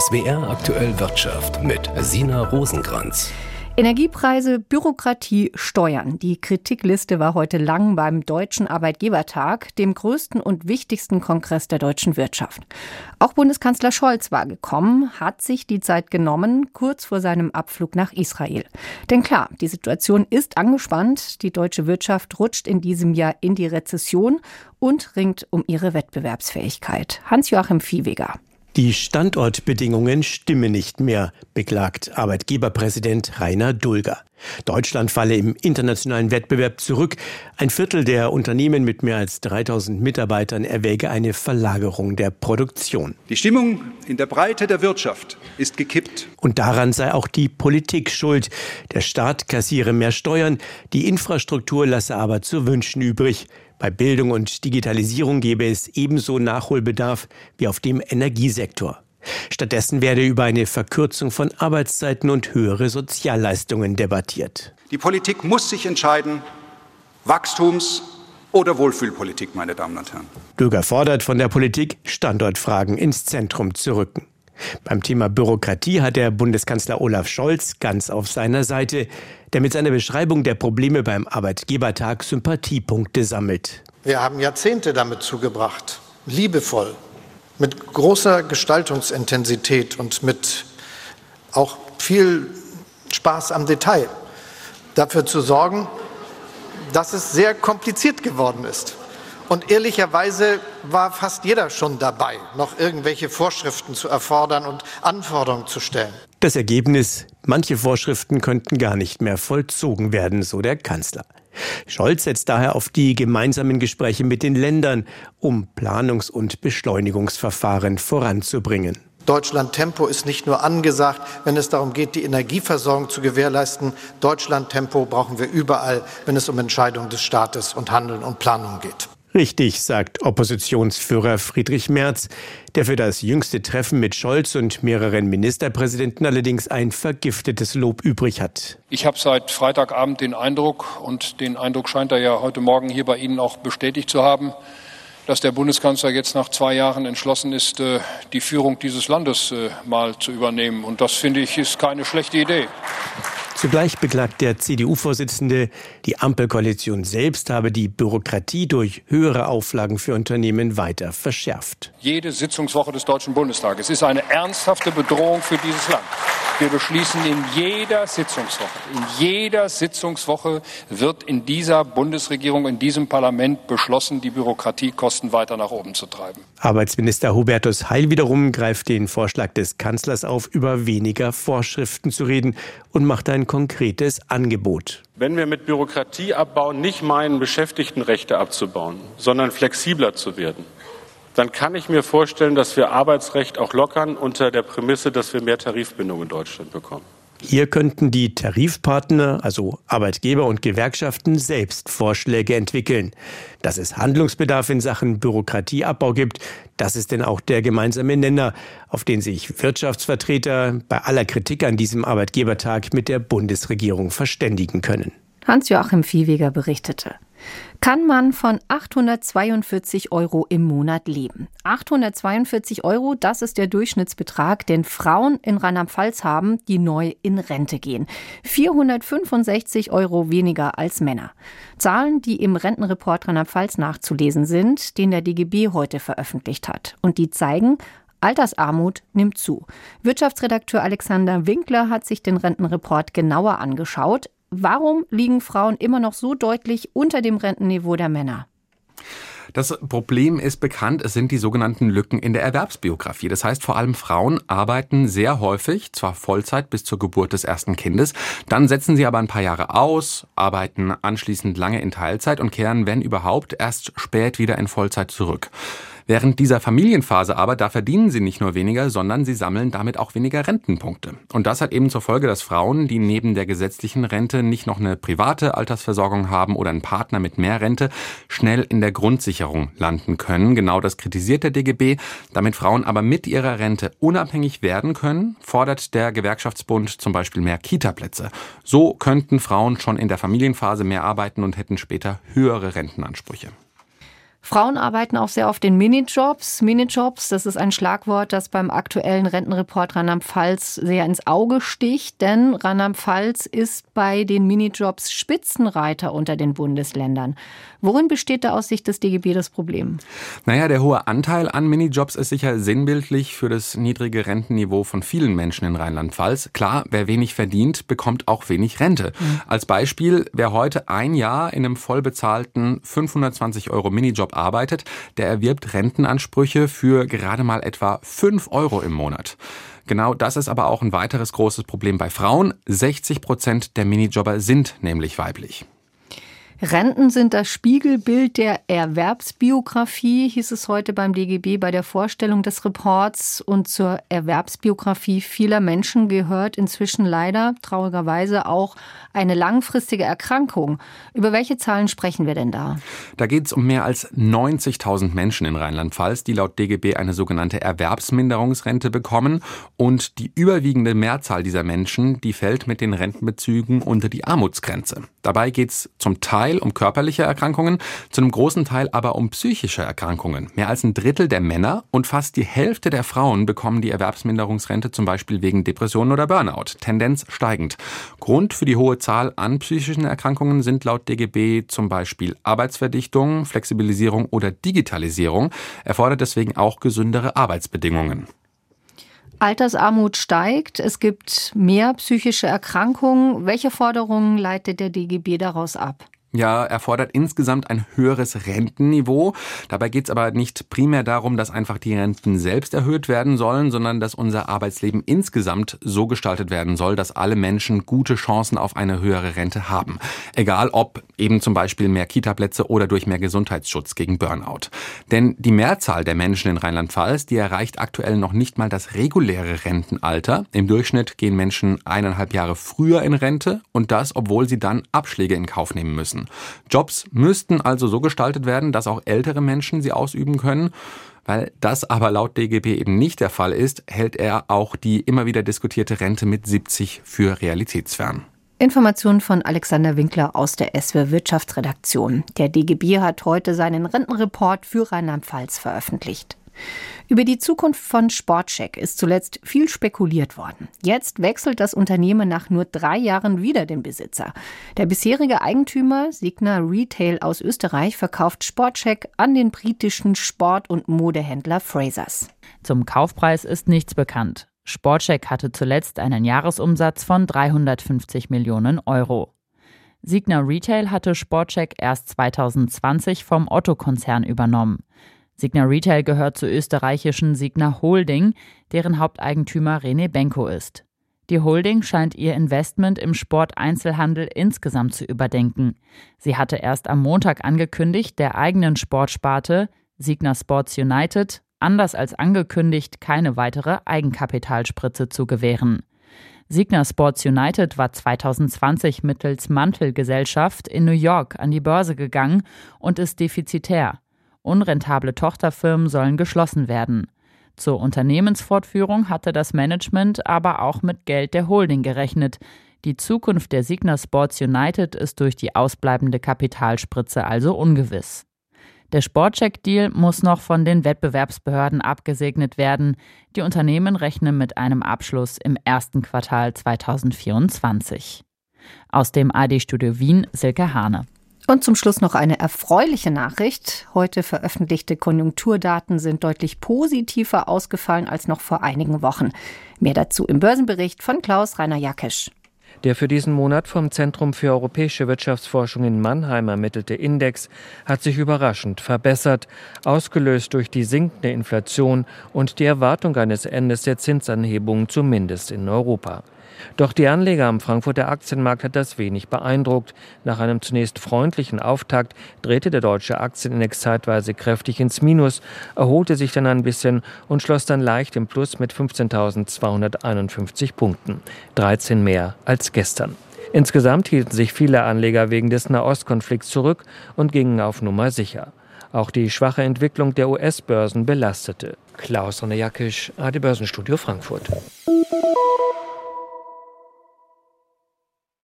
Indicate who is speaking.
Speaker 1: SWR aktuell Wirtschaft mit Sina Rosenkranz.
Speaker 2: Energiepreise, Bürokratie, Steuern. Die Kritikliste war heute lang beim Deutschen Arbeitgebertag, dem größten und wichtigsten Kongress der deutschen Wirtschaft. Auch Bundeskanzler Scholz war gekommen, hat sich die Zeit genommen, kurz vor seinem Abflug nach Israel. Denn klar, die Situation ist angespannt. Die deutsche Wirtschaft rutscht in diesem Jahr in die Rezession und ringt um ihre Wettbewerbsfähigkeit. Hans-Joachim Viehweger.
Speaker 3: Die Standortbedingungen stimmen nicht mehr, beklagt Arbeitgeberpräsident Rainer Dulger. Deutschland falle im internationalen Wettbewerb zurück. Ein Viertel der Unternehmen mit mehr als 3000 Mitarbeitern erwäge eine Verlagerung der Produktion.
Speaker 4: Die Stimmung in der Breite der Wirtschaft ist gekippt.
Speaker 3: Und daran sei auch die Politik schuld. Der Staat kassiere mehr Steuern, die Infrastruktur lasse aber zu wünschen übrig. Bei Bildung und Digitalisierung gäbe es ebenso Nachholbedarf wie auf dem Energiesektor. Stattdessen werde über eine Verkürzung von Arbeitszeiten und höhere Sozialleistungen debattiert.
Speaker 4: Die Politik muss sich entscheiden, Wachstums- oder Wohlfühlpolitik, meine Damen und Herren.
Speaker 3: Döger fordert von der Politik, Standortfragen ins Zentrum zu rücken. Beim Thema Bürokratie hat der Bundeskanzler Olaf Scholz ganz auf seiner Seite, der mit seiner Beschreibung der Probleme beim Arbeitgebertag Sympathiepunkte sammelt.
Speaker 5: Wir haben Jahrzehnte damit zugebracht, liebevoll, mit großer Gestaltungsintensität und mit auch viel Spaß am Detail dafür zu sorgen, dass es sehr kompliziert geworden ist. Und ehrlicherweise war fast jeder schon dabei, noch irgendwelche Vorschriften zu erfordern und Anforderungen zu stellen.
Speaker 3: Das Ergebnis, manche Vorschriften könnten gar nicht mehr vollzogen werden, so der Kanzler. Scholz setzt daher auf die gemeinsamen Gespräche mit den Ländern, um Planungs- und Beschleunigungsverfahren voranzubringen.
Speaker 5: Deutschland Tempo ist nicht nur angesagt, wenn es darum geht, die Energieversorgung zu gewährleisten. Deutschland Tempo brauchen wir überall, wenn es um Entscheidungen des Staates und Handeln und Planung geht.
Speaker 3: Richtig, sagt Oppositionsführer Friedrich Merz, der für das jüngste Treffen mit Scholz und mehreren Ministerpräsidenten allerdings ein vergiftetes Lob übrig hat.
Speaker 6: Ich habe seit Freitagabend den Eindruck, und den Eindruck scheint er ja heute Morgen hier bei Ihnen auch bestätigt zu haben, dass der Bundeskanzler jetzt nach zwei Jahren entschlossen ist, äh, die Führung dieses Landes äh, mal zu übernehmen. Und das finde ich ist keine schlechte Idee.
Speaker 3: Zugleich beklagt der CDU-Vorsitzende, die Ampelkoalition selbst habe die Bürokratie durch höhere Auflagen für Unternehmen weiter verschärft.
Speaker 6: Jede Sitzungswoche des Deutschen Bundestages ist eine ernsthafte Bedrohung für dieses Land. Wir beschließen in jeder Sitzungswoche, in jeder Sitzungswoche wird in dieser Bundesregierung, in diesem Parlament beschlossen, die Bürokratiekosten weiter nach oben zu treiben.
Speaker 3: Arbeitsminister Hubertus Heil wiederum greift den Vorschlag des Kanzlers auf, über weniger Vorschriften zu reden und macht ein konkretes Angebot.
Speaker 7: Wenn wir mit Bürokratieabbau nicht meinen, Beschäftigtenrechte abzubauen, sondern flexibler zu werden, dann kann ich mir vorstellen, dass wir Arbeitsrecht auch lockern unter der Prämisse, dass wir mehr Tarifbindung in Deutschland bekommen.
Speaker 3: Hier könnten die Tarifpartner, also Arbeitgeber und Gewerkschaften, selbst Vorschläge entwickeln. Dass es Handlungsbedarf in Sachen Bürokratieabbau gibt, das ist denn auch der gemeinsame Nenner, auf den sich Wirtschaftsvertreter bei aller Kritik an diesem Arbeitgebertag mit der Bundesregierung verständigen können.
Speaker 2: Hans-Joachim Viehweger berichtete kann man von 842 Euro im Monat leben. 842 Euro, das ist der Durchschnittsbetrag, den Frauen in Rheinland-Pfalz haben, die neu in Rente gehen. 465 Euro weniger als Männer. Zahlen, die im Rentenreport Rheinland-Pfalz nachzulesen sind, den der DGB heute veröffentlicht hat. Und die zeigen, Altersarmut nimmt zu. Wirtschaftsredakteur Alexander Winkler hat sich den Rentenreport genauer angeschaut. Warum liegen Frauen immer noch so deutlich unter dem Rentenniveau der Männer?
Speaker 8: Das Problem ist bekannt, es sind die sogenannten Lücken in der Erwerbsbiografie. Das heißt, vor allem Frauen arbeiten sehr häufig, zwar Vollzeit bis zur Geburt des ersten Kindes, dann setzen sie aber ein paar Jahre aus, arbeiten anschließend lange in Teilzeit und kehren, wenn überhaupt, erst spät wieder in Vollzeit zurück. Während dieser Familienphase aber, da verdienen sie nicht nur weniger, sondern sie sammeln damit auch weniger Rentenpunkte. Und das hat eben zur Folge, dass Frauen, die neben der gesetzlichen Rente nicht noch eine private Altersversorgung haben oder einen Partner mit mehr Rente, schnell in der Grundsicherung landen können. Genau das kritisiert der DGB. Damit Frauen aber mit ihrer Rente unabhängig werden können, fordert der Gewerkschaftsbund zum Beispiel mehr Kita-Plätze. So könnten Frauen schon in der Familienphase mehr arbeiten und hätten später höhere Rentenansprüche.
Speaker 2: Frauen arbeiten auch sehr oft in Minijobs. Minijobs, das ist ein Schlagwort, das beim aktuellen Rentenreport Rheinland-Pfalz sehr ins Auge sticht, denn Rheinland-Pfalz ist bei den Minijobs Spitzenreiter unter den Bundesländern. Worin besteht da aus Sicht des DGB das Problem?
Speaker 8: Naja, der hohe Anteil an Minijobs ist sicher sinnbildlich für das niedrige Rentenniveau von vielen Menschen in Rheinland-Pfalz. Klar, wer wenig verdient, bekommt auch wenig Rente. Mhm. Als Beispiel, wer heute ein Jahr in einem vollbezahlten 520 Euro Minijob arbeitet, der erwirbt Rentenansprüche für gerade mal etwa 5 Euro im Monat. Genau das ist aber auch ein weiteres großes Problem bei Frauen. 60 Prozent der Minijobber sind nämlich weiblich.
Speaker 2: Renten sind das Spiegelbild der Erwerbsbiografie, hieß es heute beim DGB bei der Vorstellung des Reports. Und zur Erwerbsbiografie vieler Menschen gehört inzwischen leider traurigerweise auch eine langfristige Erkrankung. Über welche Zahlen sprechen wir denn da?
Speaker 8: Da geht es um mehr als 90.000 Menschen in Rheinland-Pfalz, die laut DGB eine sogenannte Erwerbsminderungsrente bekommen. Und die überwiegende Mehrzahl dieser Menschen, die fällt mit den Rentenbezügen unter die Armutsgrenze. Dabei geht es zum Teil Teil um körperliche Erkrankungen, zu einem großen Teil aber um psychische Erkrankungen. Mehr als ein Drittel der Männer und fast die Hälfte der Frauen bekommen die Erwerbsminderungsrente zum Beispiel wegen Depressionen oder Burnout. Tendenz steigend. Grund für die hohe Zahl an psychischen Erkrankungen sind laut DGB zum Beispiel Arbeitsverdichtung, Flexibilisierung oder Digitalisierung, erfordert deswegen auch gesündere Arbeitsbedingungen.
Speaker 2: Altersarmut steigt, es gibt mehr psychische Erkrankungen. Welche Forderungen leitet der DGB daraus ab?
Speaker 8: Ja, erfordert insgesamt ein höheres Rentenniveau. Dabei geht es aber nicht primär darum, dass einfach die Renten selbst erhöht werden sollen, sondern dass unser Arbeitsleben insgesamt so gestaltet werden soll, dass alle Menschen gute Chancen auf eine höhere Rente haben. Egal ob eben zum Beispiel mehr Kitaplätze oder durch mehr Gesundheitsschutz gegen Burnout. Denn die Mehrzahl der Menschen in Rheinland-Pfalz, die erreicht aktuell noch nicht mal das reguläre Rentenalter. Im Durchschnitt gehen Menschen eineinhalb Jahre früher in Rente und das, obwohl sie dann Abschläge in Kauf nehmen müssen müssen. Jobs müssten also so gestaltet werden, dass auch ältere Menschen sie ausüben können. Weil das aber laut DGB eben nicht der Fall ist, hält er auch die immer wieder diskutierte Rente mit 70 für realitätsfern.
Speaker 2: Informationen von Alexander Winkler aus der SWR Wirtschaftsredaktion. Der DGB hat heute seinen Rentenreport für Rheinland-Pfalz veröffentlicht. Über die Zukunft von Sportcheck ist zuletzt viel spekuliert worden. Jetzt wechselt das Unternehmen nach nur drei Jahren wieder den Besitzer. Der bisherige Eigentümer, Signa Retail aus Österreich, verkauft Sportcheck an den britischen Sport- und Modehändler Frasers.
Speaker 9: Zum Kaufpreis ist nichts bekannt. Sportcheck hatte zuletzt einen Jahresumsatz von 350 Millionen Euro. Signa Retail hatte Sportcheck erst 2020 vom Otto-Konzern übernommen. Signa Retail gehört zur österreichischen Signa Holding, deren Haupteigentümer René Benko ist. Die Holding scheint ihr Investment im Sporteinzelhandel insgesamt zu überdenken. Sie hatte erst am Montag angekündigt, der eigenen Sportsparte Signa Sports United anders als angekündigt keine weitere Eigenkapitalspritze zu gewähren. Signa Sports United war 2020 mittels Mantelgesellschaft in New York an die Börse gegangen und ist defizitär. Unrentable Tochterfirmen sollen geschlossen werden. Zur Unternehmensfortführung hatte das Management aber auch mit Geld der Holding gerechnet. Die Zukunft der Signa Sports United ist durch die ausbleibende Kapitalspritze also ungewiss. Der Sportcheck-Deal muss noch von den Wettbewerbsbehörden abgesegnet werden. Die Unternehmen rechnen mit einem Abschluss im ersten Quartal 2024. Aus dem AD-Studio Wien Silke Hane.
Speaker 2: Und zum Schluss noch eine erfreuliche Nachricht. Heute veröffentlichte Konjunkturdaten sind deutlich positiver ausgefallen als noch vor einigen Wochen. Mehr dazu im Börsenbericht von Klaus Rainer Jakesch.
Speaker 10: Der für diesen Monat vom Zentrum für europäische Wirtschaftsforschung in Mannheim ermittelte Index hat sich überraschend verbessert, ausgelöst durch die sinkende Inflation und die Erwartung eines Endes der Zinsanhebungen zumindest in Europa. Doch die Anleger am Frankfurter Aktienmarkt hat das wenig beeindruckt. Nach einem zunächst freundlichen Auftakt drehte der deutsche Aktienindex zeitweise kräftig ins Minus, erholte sich dann ein bisschen und schloss dann leicht im Plus mit 15.251 Punkten, 13 mehr als gestern. Insgesamt hielten sich viele Anleger wegen des Nahostkonflikts zurück und gingen auf Nummer sicher. Auch die schwache Entwicklung der US-Börsen belastete. Klaus Ronne Jakisch, AD Börsenstudio Frankfurt.